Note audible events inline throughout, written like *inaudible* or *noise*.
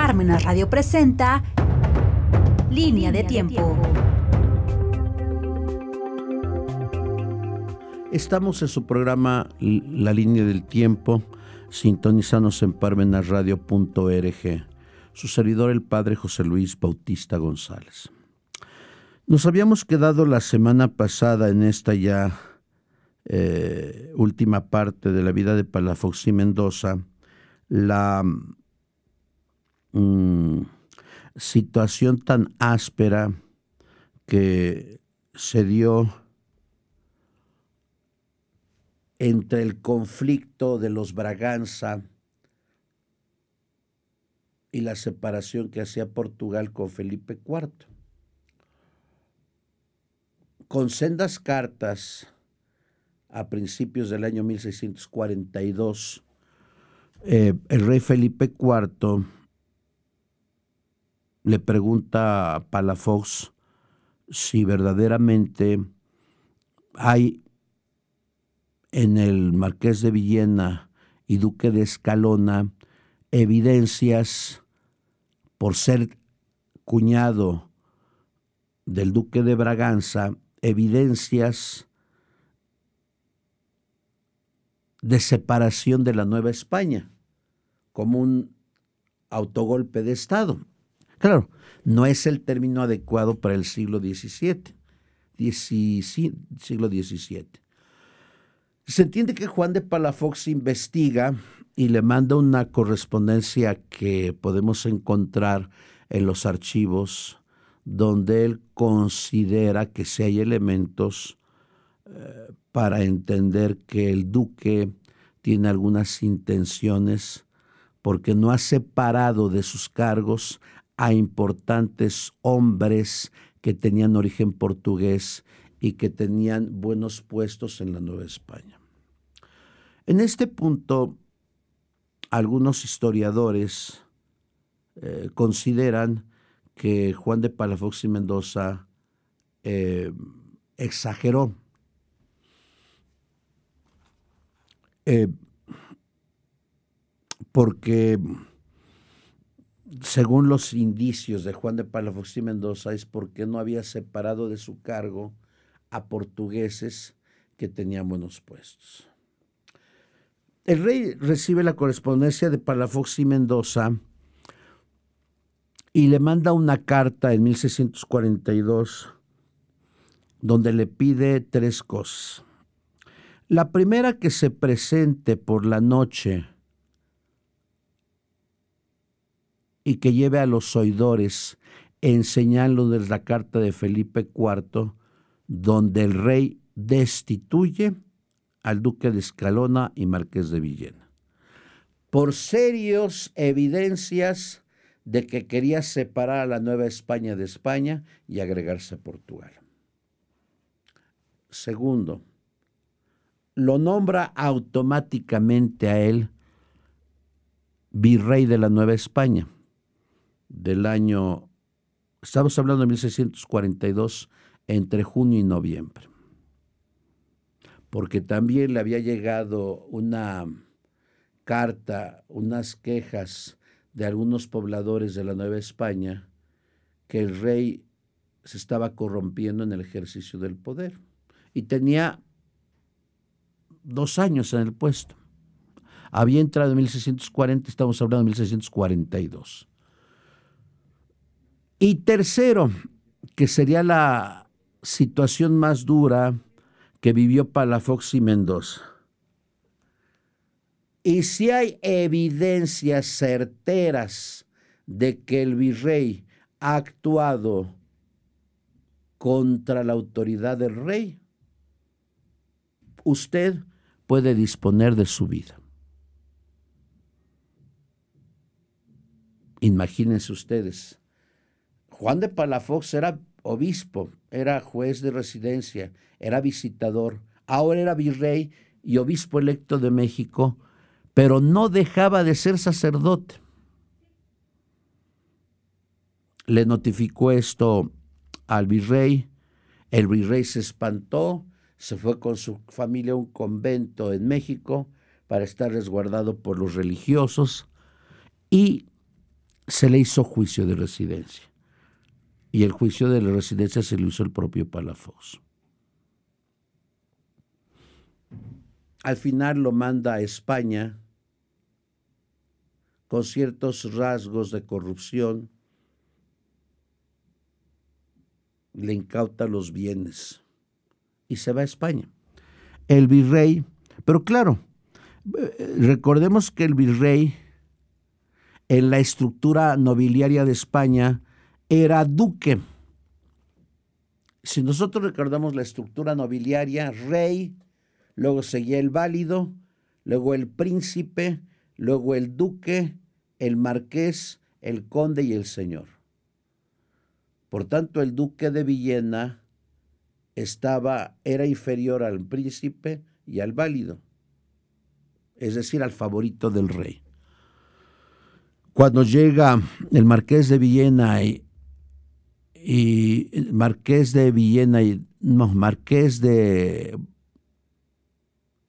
Parmenas Radio presenta Línea de Tiempo. Estamos en su programa La Línea del Tiempo, sintonizanos en parmenasradio.org. Su servidor, el padre José Luis Bautista González. Nos habíamos quedado la semana pasada en esta ya eh, última parte de la vida de Palafox y Mendoza, la mm, situación tan áspera que se dio entre el conflicto de los Braganza y la separación que hacía Portugal con Felipe IV. Con sendas cartas a principios del año 1642, eh, el rey Felipe IV le pregunta a Palafox si verdaderamente hay en el marqués de Villena y duque de Escalona evidencias por ser cuñado del duque de Braganza, evidencias de separación de la Nueva España, como un autogolpe de Estado. Claro, no es el término adecuado para el siglo XVII, siglo XVII. Se entiende que Juan de Palafox investiga y le manda una correspondencia que podemos encontrar en los archivos donde él considera que si hay elementos eh, para entender que el duque tiene algunas intenciones porque no ha separado de sus cargos a importantes hombres que tenían origen portugués y que tenían buenos puestos en la Nueva España. En este punto, algunos historiadores eh, consideran que Juan de Palafox y Mendoza eh, exageró Eh, porque según los indicios de Juan de Palafox y Mendoza, es porque no había separado de su cargo a portugueses que tenían buenos puestos. El rey recibe la correspondencia de Palafox y Mendoza y le manda una carta en 1642 donde le pide tres cosas. La primera que se presente por la noche y que lleve a los oidores enseñándoles la carta de Felipe IV, donde el rey destituye al duque de Escalona y marqués de Villena, por serios evidencias de que quería separar a la Nueva España de España y agregarse a Portugal. Segundo, lo nombra automáticamente a él virrey de la Nueva España del año, estamos hablando de 1642, entre junio y noviembre. Porque también le había llegado una carta, unas quejas de algunos pobladores de la Nueva España que el rey se estaba corrompiendo en el ejercicio del poder y tenía dos años en el puesto. Había entrado en 1640, estamos hablando de 1642. Y tercero, que sería la situación más dura que vivió Palafox y Mendoza. Y si hay evidencias certeras de que el virrey ha actuado contra la autoridad del rey, usted puede disponer de su vida. Imagínense ustedes, Juan de Palafox era obispo, era juez de residencia, era visitador, ahora era virrey y obispo electo de México, pero no dejaba de ser sacerdote. Le notificó esto al virrey, el virrey se espantó, se fue con su familia a un convento en México para estar resguardado por los religiosos y se le hizo juicio de residencia. Y el juicio de la residencia se lo hizo el propio Palafox. Al final lo manda a España con ciertos rasgos de corrupción, le incauta los bienes y se va a España. El virrey, pero claro, eh, recordemos que el virrey en la estructura nobiliaria de España era duque. Si nosotros recordamos la estructura nobiliaria, rey, luego seguía el válido, luego el príncipe, luego el duque, el marqués, el conde y el señor. Por tanto, el duque de Villena estaba, era inferior al príncipe y al válido, es decir, al favorito del rey. Cuando llega el marqués de Villena y, el marqués de Villena y no, marqués de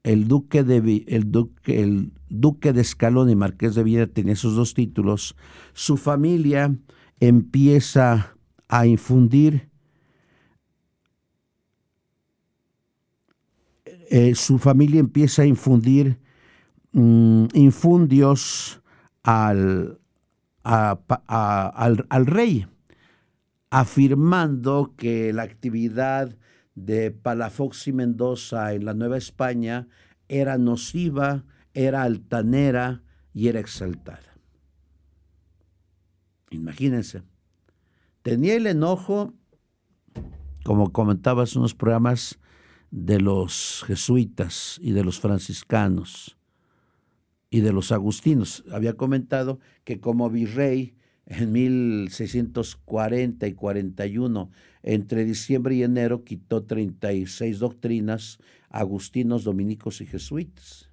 el duque de el duque el duque de Escalón y marqués de Villena tenía esos dos títulos, su familia empieza a infundir eh, su familia empieza a infundir mm, infundios al, al, al rey, afirmando que la actividad de Palafox y Mendoza en la Nueva España era nociva, era altanera y era exaltada. Imagínense, tenía el enojo, como comentabas en unos programas, de los jesuitas y de los franciscanos y de los agustinos. Había comentado que como virrey en 1640 y 41, entre diciembre y enero, quitó 36 doctrinas, agustinos, dominicos y jesuitas.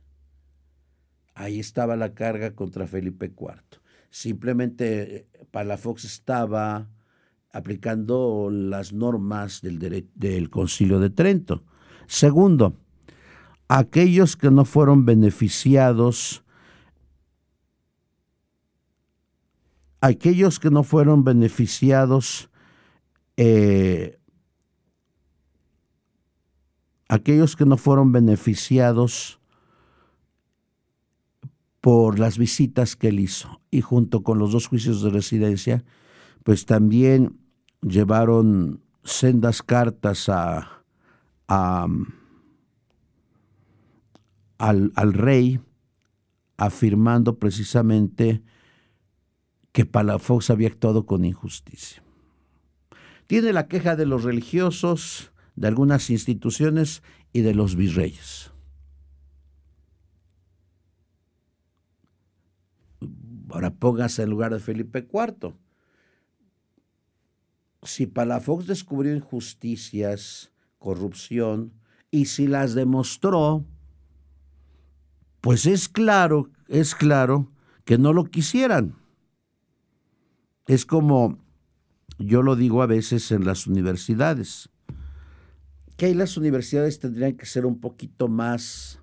Ahí estaba la carga contra Felipe IV. Simplemente eh, Palafox estaba aplicando las normas del, del Concilio de Trento. Segundo, aquellos que no fueron beneficiados, aquellos que no fueron beneficiados, eh, aquellos que no fueron beneficiados por las visitas que él hizo y junto con los dos juicios de residencia, pues también llevaron sendas cartas a, al, al rey afirmando precisamente que Palafox había actuado con injusticia. Tiene la queja de los religiosos, de algunas instituciones y de los virreyes. Ahora póngase en lugar de Felipe IV. Si Palafox descubrió injusticias corrupción, y si las demostró, pues es claro, es claro que no lo quisieran. Es como yo lo digo a veces en las universidades, que ahí las universidades tendrían que ser un poquito más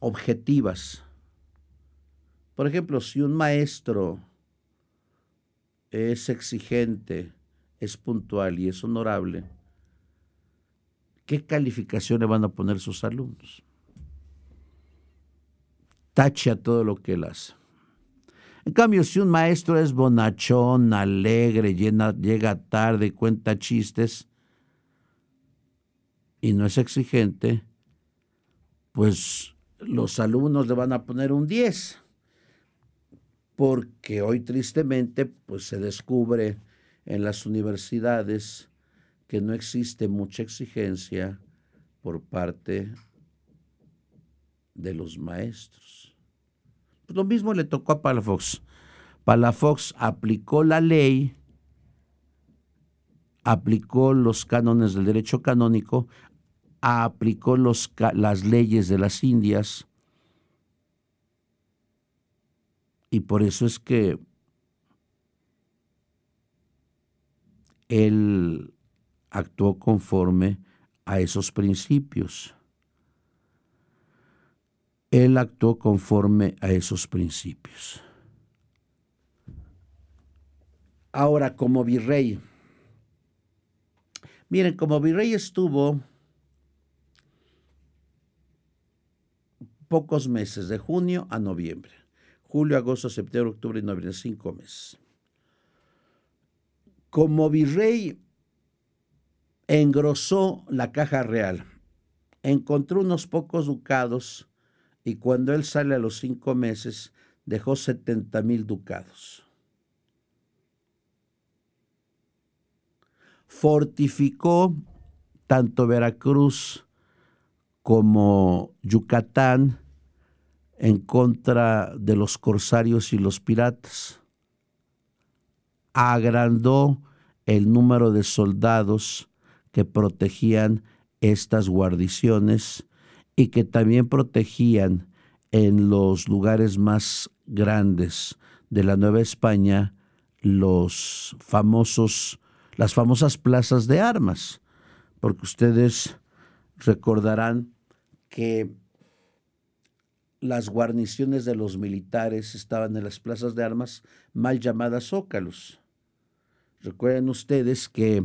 objetivas. Por ejemplo, si un maestro es exigente, es puntual y es honorable, ¿qué calificación le van a poner sus alumnos? Tacha todo lo que él hace. En cambio, si un maestro es bonachón, alegre, llega tarde, cuenta chistes y no es exigente, pues los alumnos le van a poner un 10. Porque hoy tristemente pues se descubre en las universidades que no existe mucha exigencia por parte de los maestros. Pues lo mismo le tocó a Palafox. Palafox aplicó la ley, aplicó los cánones del derecho canónico, aplicó las leyes de las Indias, y por eso es que él actuó conforme a esos principios. Él actuó conforme a esos principios. Ahora, como virrey, miren, como virrey estuvo pocos meses, de junio a noviembre. Julio, agosto, septiembre, octubre y noviembre, cinco meses. Como virrey engrosó la caja real, encontró unos pocos ducados y cuando él sale a los cinco meses dejó 70 mil ducados. Fortificó tanto Veracruz como Yucatán en contra de los corsarios y los piratas. Agrandó el número de soldados que protegían estas guarniciones y que también protegían en los lugares más grandes de la Nueva España las famosas plazas de armas, porque ustedes recordarán que las guarniciones de los militares estaban en las plazas de armas mal llamadas zócalos. Recuerden ustedes que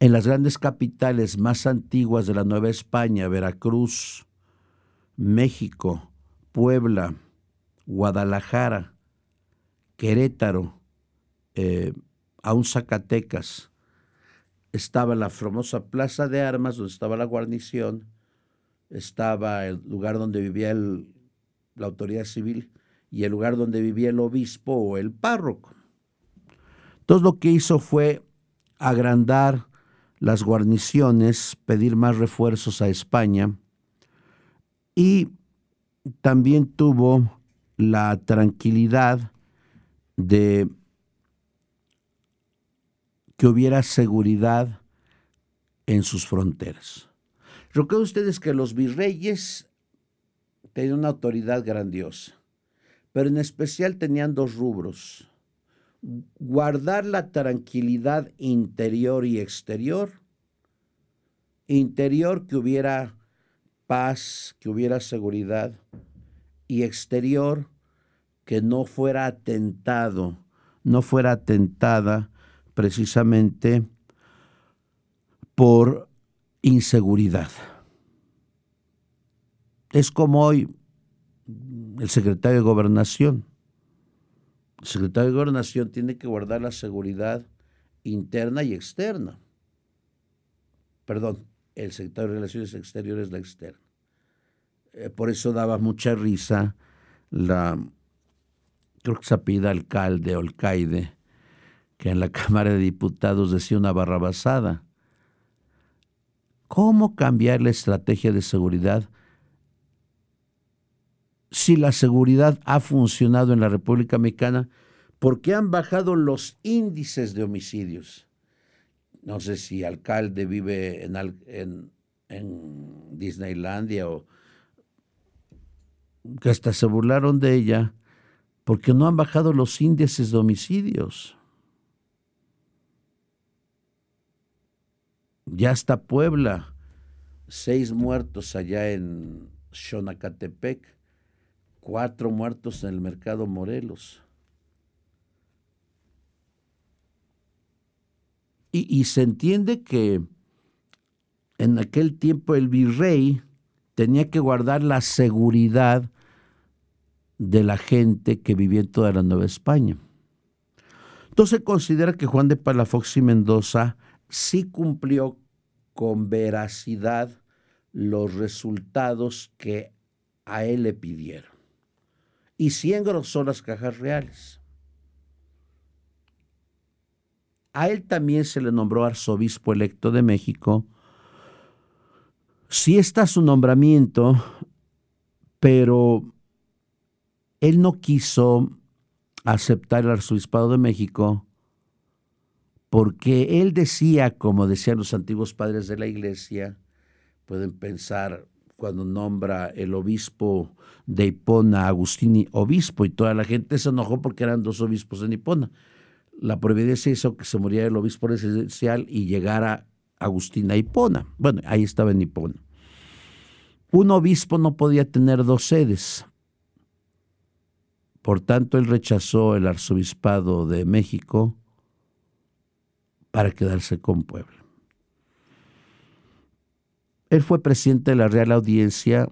en las grandes capitales más antiguas de la Nueva España, Veracruz, México, Puebla, Guadalajara, Querétaro, eh, aún Zacatecas, estaba la famosa plaza de armas donde estaba la guarnición, estaba el lugar donde vivía la autoridad civil y el lugar donde vivía el obispo o el párroco. Entonces lo que hizo fue agrandar las guarniciones, pedir más refuerzos a España y también tuvo la tranquilidad de que hubiera seguridad en sus fronteras. Recuerden ustedes que los virreyes tenían una autoridad grandiosa, pero en especial tenían dos rubros. Guardar la tranquilidad interior y exterior. Interior que hubiera paz, que hubiera seguridad, y exterior que no fuera atentado, no fuera atentada precisamente por inseguridad. Es como hoy el secretario de gobernación. El secretario de gobernación tiene que guardar la seguridad interna y externa. Perdón, el secretario de Relaciones Exteriores la externa. Eh, por eso daba mucha risa la, creo que alcalde o que en la *laughs* Cámara de Diputados decía una barrabasada. ¿Cómo cambiar la estrategia de seguridad si la seguridad ha funcionado en la República Mexicana, ¿por qué han bajado los índices de homicidios? No sé si alcalde vive en, Disneylandia o que hasta se burlaron de ella, porque no han bajado los índices de homicidios. Ya está Puebla, seis muertos allá en Xonacatepec cuatro muertos en el mercado Morelos. Y, se entiende que en aquel tiempo el virrey tenía que guardar la seguridad de la gente que vivía en toda la Nueva España. Entonces considera que Juan de Palafox y Mendoza sí cumplió con veracidad los resultados que a él le pidieron y 100 son las cajas reales. A él también se le nombró arzobispo electo de México. Sí está su nombramiento, pero él no quiso aceptar el arzobispado de México porque él decía, como decían los antiguos padres de la iglesia, pueden pensar cuando nombra el obispo de Hipona, Agustini, obispo, y toda la gente se enojó porque eran dos obispos en Hipona. La providencia hizo que se muriera el obispo residencial y llegara Agustín a Hipona. Bueno, ahí estaba en Hipona. Un obispo no podía tener dos sedes. Por tanto, él rechazó el arzobispado de México para quedarse con Puebla. Él fue presidente de la Real Audiencia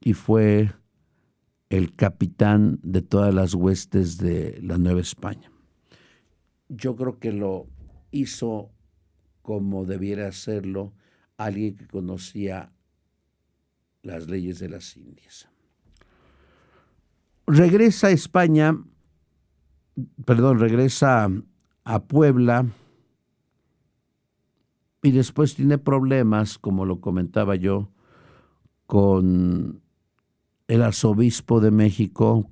y fue el capitán de todas las huestes de la Nueva España. Yo creo que lo hizo como debiera hacerlo alguien que conocía las leyes de las Indias. Regresa a España, perdón, regresa a Puebla y después tiene problemas, como lo comentaba yo, con el arzobispo de México,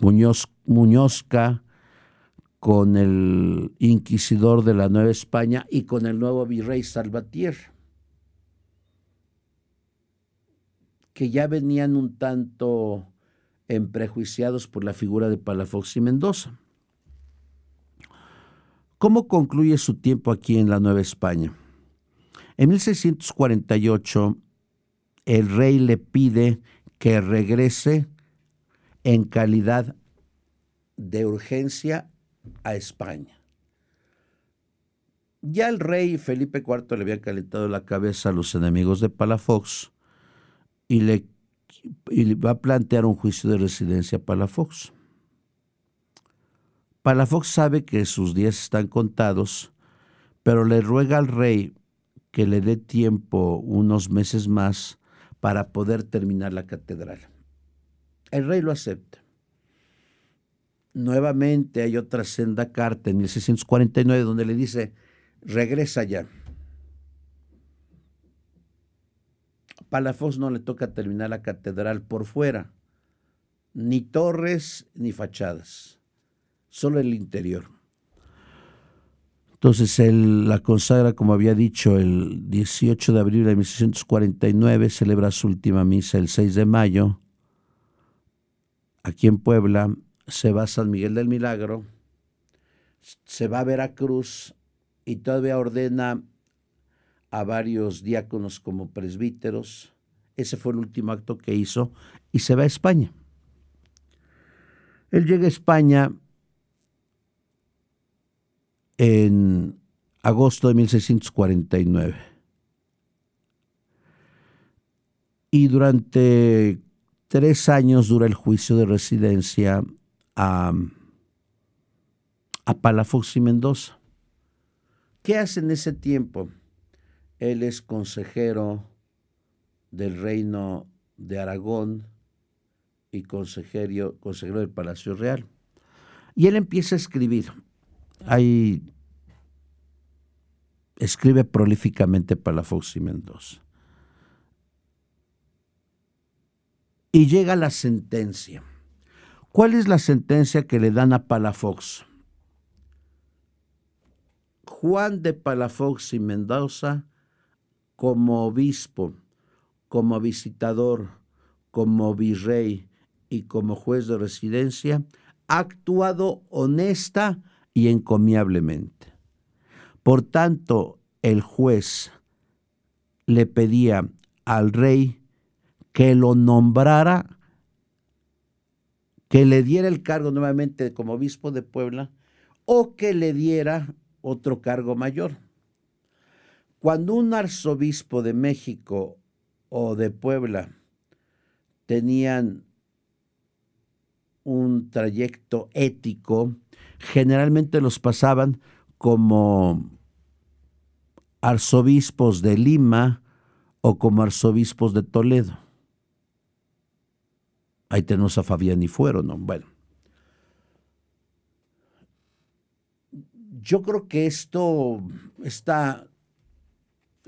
Muñoz, Muñozca, con el inquisidor de la Nueva España y con el nuevo virrey Salvatier, que ya venían un tanto emprejuiciados por la figura de Palafox y Mendoza. ¿Cómo concluye su tiempo aquí en la Nueva España? En 1648, el rey le pide que regrese en calidad de urgencia a España. Ya el rey Felipe IV le había calentado la cabeza a los enemigos de Palafox y le, va a plantear un juicio de residencia a Palafox. Palafox sabe que sus días están contados, pero le ruega al rey que le dé tiempo unos meses más para poder terminar la catedral. El rey lo acepta. Nuevamente hay otra senda carta en 1649 donde le dice, regresa ya. Palafox no le toca terminar la catedral por fuera, ni torres ni fachadas solo el interior. Entonces él la consagra, como había dicho, el 18 de abril de 1649, celebra su última misa el 6 de mayo. Aquí en Puebla se va a San Miguel del Milagro, se va a Veracruz y todavía ordena a varios diáconos como presbíteros. Ese fue el último acto que hizo y se va a España. Él llega a España en agosto de 1649. Y durante tres años dura el juicio de residencia a, a Palafox y Mendoza. ¿Qué hace en ese tiempo? Él es consejero del reino de Aragón y consejero, consejero del Palacio Real. Y él empieza a escribir hay, escribe prolíficamente Palafox y Mendoza. Y llega la sentencia. ¿Cuál es la sentencia que le dan a Palafox? Juan de Palafox y Mendoza como obispo, como visitador, como virrey y como juez de residencia, ha actuado honesta y encomiablemente. Por tanto, el juez le pedía al rey que lo nombrara, que le diera el cargo nuevamente como obispo de Puebla o que le diera otro cargo mayor. Cuando un arzobispo de México o de Puebla tenían un trayecto ético, generalmente los pasaban como arzobispos de Lima o como arzobispos de Toledo. Ahí tenemos a Fabián y Fuero, ¿no? Bueno. Yo creo que esto, esta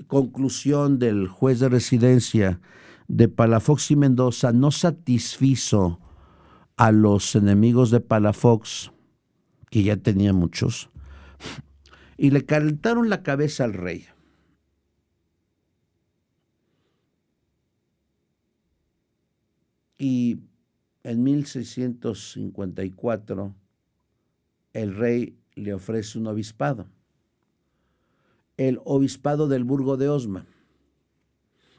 conclusión del juez de residencia de Palafox y Mendoza no satisfizo a los enemigos de Palafox que ya tenía muchos, y le calentaron la cabeza al rey. Y en 1654 el rey le ofrece un obispado, el obispado del Burgo de Osma.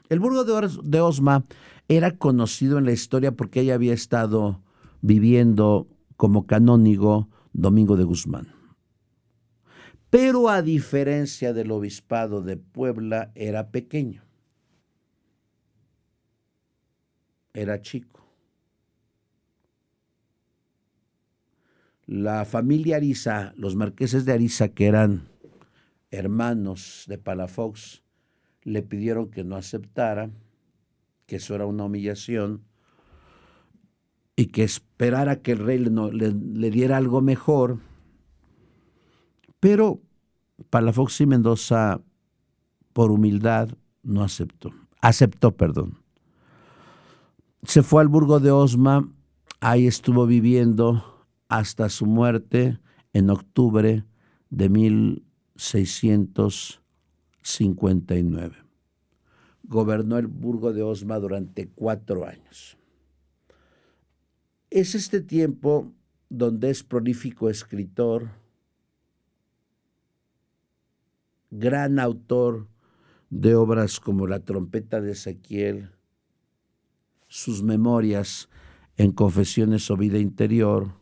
El Burgo de Osma era conocido en la historia porque ella había estado viviendo como canónigo Domingo de Guzmán. pero a diferencia del obispado de Puebla era pequeño, era chico. La familia Ariza, los marqueses de Ariza, que eran hermanos de Palafox, le pidieron que no aceptara, que eso era una humillación, y que esperara que el rey le, diera algo mejor pero Palafox y Mendoza, por humildad, no aceptó. Aceptó, perdón. Se fue al Burgo de Osma, ahí estuvo viviendo hasta su muerte en octubre de 1659. Gobernó el Burgo de Osma durante cuatro años. Es este tiempo donde es prolífico escritor, gran autor de obras como La trompeta de Ezequiel, sus memorias en Confesiones o Vida Interior,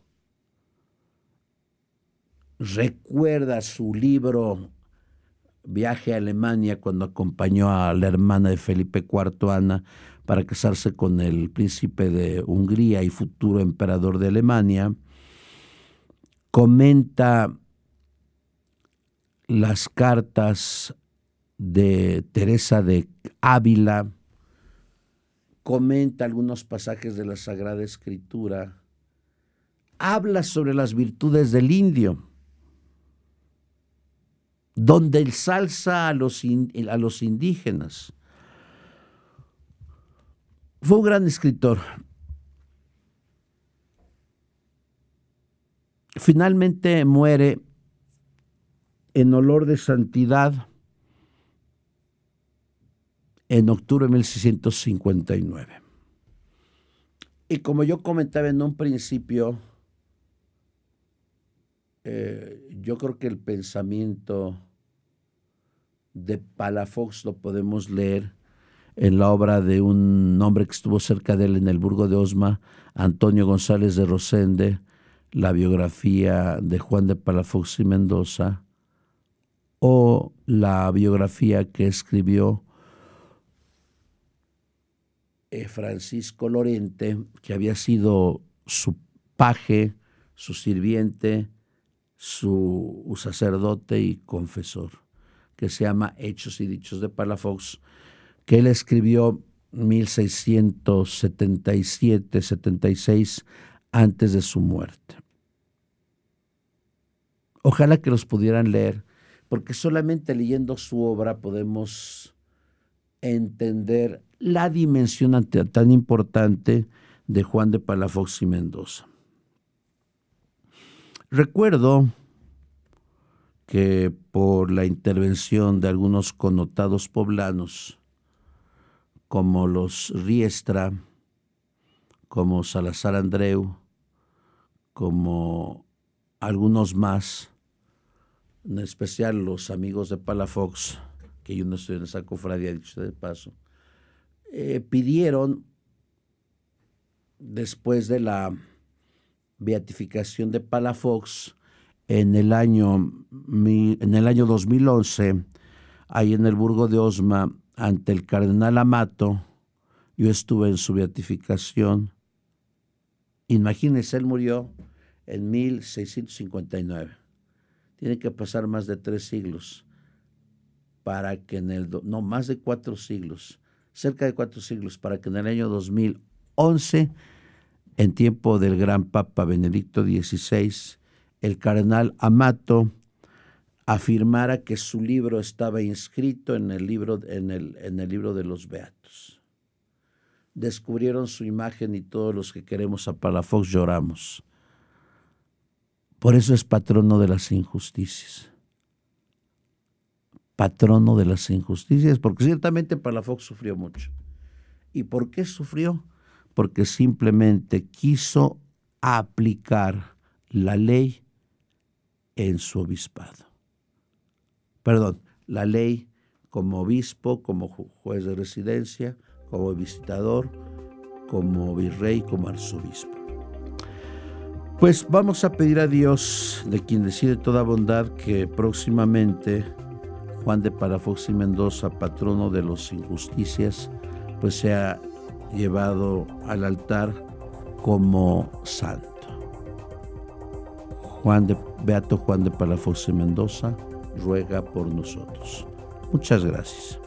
recuerda su libro Viaje a Alemania cuando acompañó a la hermana de Felipe IV, Ana, para casarse con el príncipe de Hungría y futuro emperador de Alemania, comenta las cartas de Teresa de Ávila, comenta algunos pasajes de la Sagrada Escritura, habla sobre las virtudes del indio, donde él salsa a los, a los indígenas. Fue un gran escritor. Finalmente muere en olor de santidad en octubre de 1659. Y como yo comentaba en un principio, eh, yo creo que el pensamiento de Palafox lo podemos leer en la obra de un hombre que estuvo cerca de él en el Burgo de Osma, Antonio González de Rosende, la biografía de Juan de Palafox y Mendoza, o la biografía que escribió eh, Francisco Lorente, que había sido su paje, su sirviente, su sacerdote y confesor, que se llama Hechos y Dichos de Palafox, que él escribió 1677-76 antes de su muerte. Ojalá que los pudieran leer porque solamente leyendo su obra podemos entender la dimensión tan importante de Juan de Palafox y Mendoza. Recuerdo que por la intervención de algunos connotados poblanos, como los Riestra, como Salazar Andreu, como algunos más, en especial los amigos de Palafox, que yo no estoy en esa cofradía, dicho de paso, eh, pidieron, después de la beatificación de Palafox, en el año, en el año 2011, ahí en el Burgo de Osma, ante el cardenal Amato, yo estuve en su beatificación. Imagínense, él murió en 1659 tiene que pasar más de tres siglos para que en el, no, más de cuatro siglos, cerca de cuatro siglos, para que en el año 2011, en tiempo del gran Papa Benedicto XVI, el cardenal Amato afirmara que su libro estaba inscrito en el libro, en el, en el libro de los Beatos. Descubrieron su imagen y todos los que queremos a Palafox lloramos. Por eso es patrono de las injusticias. Patrono de las injusticias, porque ciertamente Palafox sufrió mucho. ¿Y por qué sufrió? Porque simplemente quiso aplicar la ley en su obispado. Perdón, la ley como obispo, como juez de residencia, como visitador, como virrey, como arzobispo. Pues vamos a pedir a Dios, de quien decide toda bondad, que próximamente Juan de Palafox y Mendoza, patrono de los injusticias, pues sea llevado al altar como santo. Juan de, Beato Juan de Palafox y Mendoza ruega por nosotros. Muchas gracias.